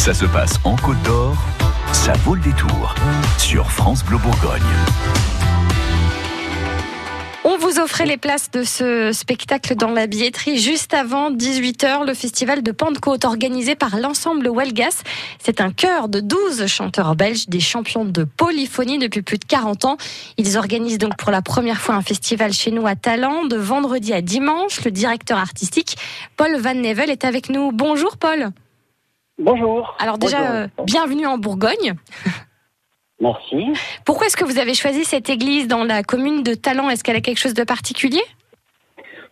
Ça se passe en Côte d'Or, ça vaut le détour sur France Bleu Bourgogne. On vous offrait les places de ce spectacle dans la billetterie juste avant 18h, le festival de Pentecôte organisé par l'ensemble Welgas. C'est un chœur de 12 chanteurs belges, des champions de polyphonie depuis plus de 40 ans. Ils organisent donc pour la première fois un festival chez nous à Talent de vendredi à dimanche. Le directeur artistique, Paul Van Nevel, est avec nous. Bonjour Paul. Bonjour. Alors déjà, euh, bienvenue en Bourgogne. Merci. Pourquoi est-ce que vous avez choisi cette église dans la commune de Talent Est-ce qu'elle a quelque chose de particulier?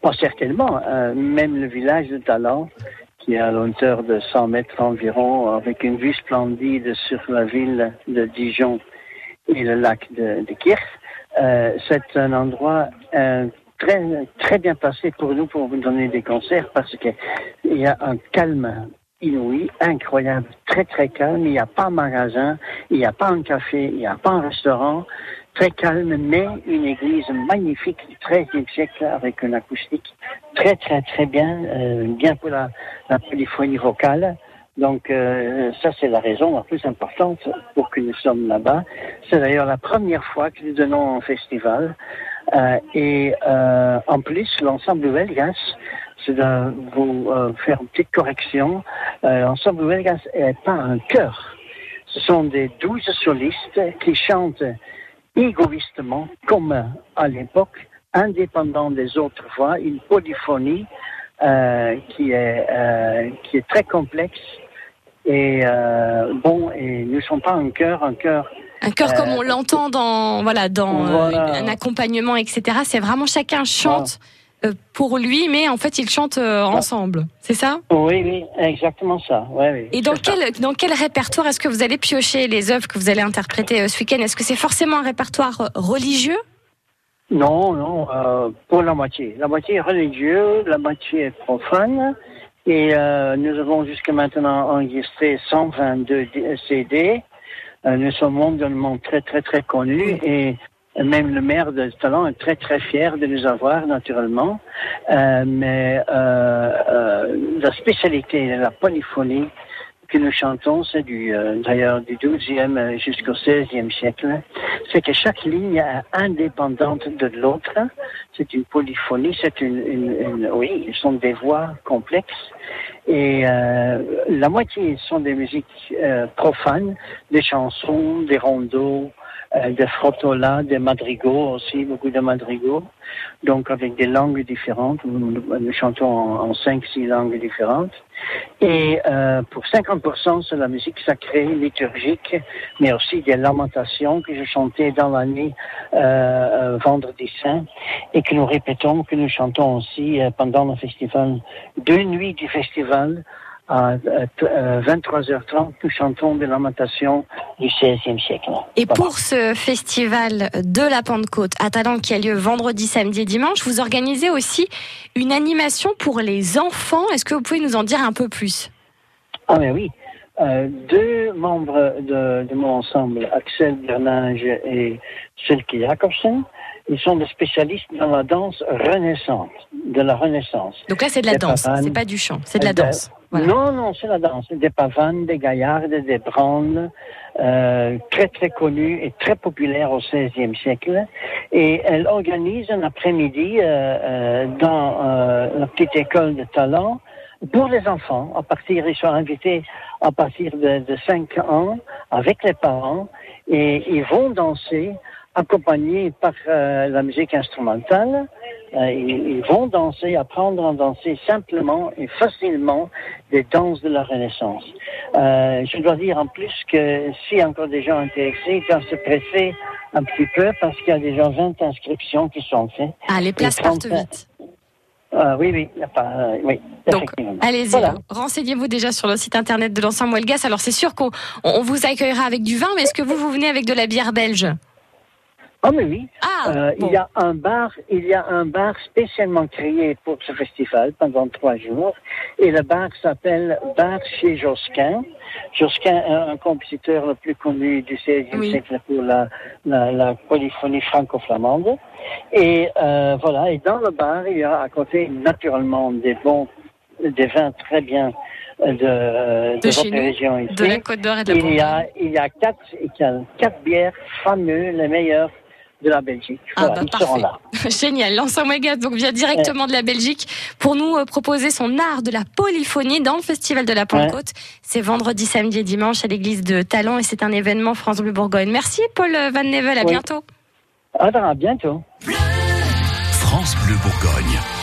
Pas certainement. Euh, même le village de Talent, qui est à l'hauteur de 100 mètres environ, avec une vue splendide sur la ville de Dijon et le lac de, de Kirch, euh, c'est un endroit euh, très, très bien placé pour nous pour vous donner des concerts parce qu'il y a un calme inouï, incroyable, très très calme. Il n'y a pas de magasin, il n'y a pas un café, il n'y a pas un restaurant. Très calme, mais une église magnifique du XIIIe siècle avec une acoustique très très très bien, euh, bien pour la, la polyphonie vocale. Donc euh, ça c'est la raison la plus importante pour que nous sommes là-bas. C'est d'ailleurs la première fois que nous donnons un festival. Euh, et euh, en plus, l'ensemble Velgas, c'est de vous euh, faire une petite correction. Euh, l'ensemble Velgas n'est pas un chœur. Ce sont des douze solistes qui chantent égoïstement, comme à l'époque, indépendant des autres voix, une polyphonie euh, qui est euh, qui est très complexe et bon et ne sommes pas un chœur, un chœur Un chœur comme on l'entend dans voilà dans Voilà. un accompagnement, etc. C'est vraiment chacun chante pour lui, mais en fait ils chantent euh, ensemble. C'est ça? Oui, oui, exactement ça. Ouais, oui, Et dans ça. quel dans quel répertoire est-ce que vous allez piocher les œuvres que vous allez interpréter euh, ce week-end? Est-ce que c'est forcément un répertoire euh, religieux? Non, non, euh, pour la moitié. La moitié est religieux, la moitié est profane. Et euh, nous avons jusqu'à maintenant enregistré 122 D- CD. Euh, nous sommes mondialement très, très, très connus. Et même le maire de Talent est très, très fier de nous avoir, naturellement. Euh, mais euh, euh, la spécialité de la polyphonie que nous chantons, c'est du euh, d'ailleurs du 12e jusqu'au 16e siècle, c'est que chaque ligne est indépendante de l'autre. C'est une polyphonie, c'est une, une, une- oui, ce sont des voix complexes. Et euh, la moitié sont des musiques euh, profanes, des chansons, des rondeaux, euh, des frottolas, des madrigaux aussi, beaucoup de madrigaux. Donc avec des langues différentes, nous, chantons en, cinq, six langues différentes. Et euh, pour 50%, c'est la musique sacrée, liturgique, mais aussi des lamentations que je chantais dans l'année euh, euh, Vendredi Saint et que nous répétons, que nous chantons aussi euh, pendant le festival. Deux nuits du festival, à euh, t- euh, 23h30, nous chantons des lamentations du XVIe siècle. Et Voilà. pour ce festival de la Pentecôte à Talent qui a lieu vendredi, samedi et dimanche, vous organisez aussi une animation pour les enfants. Est-ce que vous pouvez nous en dire un peu plus? Ah mais oui. Euh, deux membres de, de mon ensemble, Axel Bernage et Silke Jacobsen, ils sont des spécialistes dans la danse renaissante, de la Renaissance. Donc là, c'est de la Des danse, c'est pas du chant, c'est de la danse. Voilà. Non, non, c'est la danse. Des pavanes, des gaillardes, des branles, euh, très très connues et très populaires au XVIe siècle. Et elle organise un après-midi euh, euh, dans euh, la petite école de talent pour les enfants. À partir, ils sont invités à partir de, de 5 ans avec les parents et ils vont danser accompagnés par euh, la musique instrumentale. Euh, ils, ils vont danser, apprendre à danser simplement et facilement des danses de la Renaissance. Euh, je dois dire en plus que a encore des gens intéressés, ils doivent se presser un petit peu parce qu'il y a déjà 20 inscriptions qui sont faites. Ah, les places partent 30, vite. Ah oui, oui, euh, oui, Donc, allez-y, Voilà. renseignez-vous déjà sur le site internet de l'ensemble Welgas. Alors, c'est sûr qu'on on vous accueillera avec du vin, mais est-ce que vous, vous venez avec de la bière belge? Ah mais oui, Ah, Euh, bon. Il y a un bar, il y a un bar spécialement créé pour ce festival pendant trois jours, et le bar s'appelle Bar chez Josquin. Josquin est un compositeur le plus connu du XVIe Oui. siècle pour la, la, la polyphonie franco-flamande. Et euh, voilà, et dans le bar, il y a à côté naturellement des bons des vins très bien de, de, De chez votre nous, région ici. De la Côte d'Or et de la il, y Bourgogne. a, il y a quatre, il y a quatre bières fameuses, les meilleures de la Belgique. Ah, Voilà, bah, parfait. là. Génial. L'ensemble Moegas donc vient directement de la Belgique pour nous euh, proposer son art de la polyphonie dans le Festival de la Pentecôte. C'est vendredi, samedi et dimanche à l'église de Talent et c'est un événement France Bleu Bourgogne. Merci Paul Van Nevel. À Oui. bientôt. Ah, à bientôt. France Bleu Bourgogne.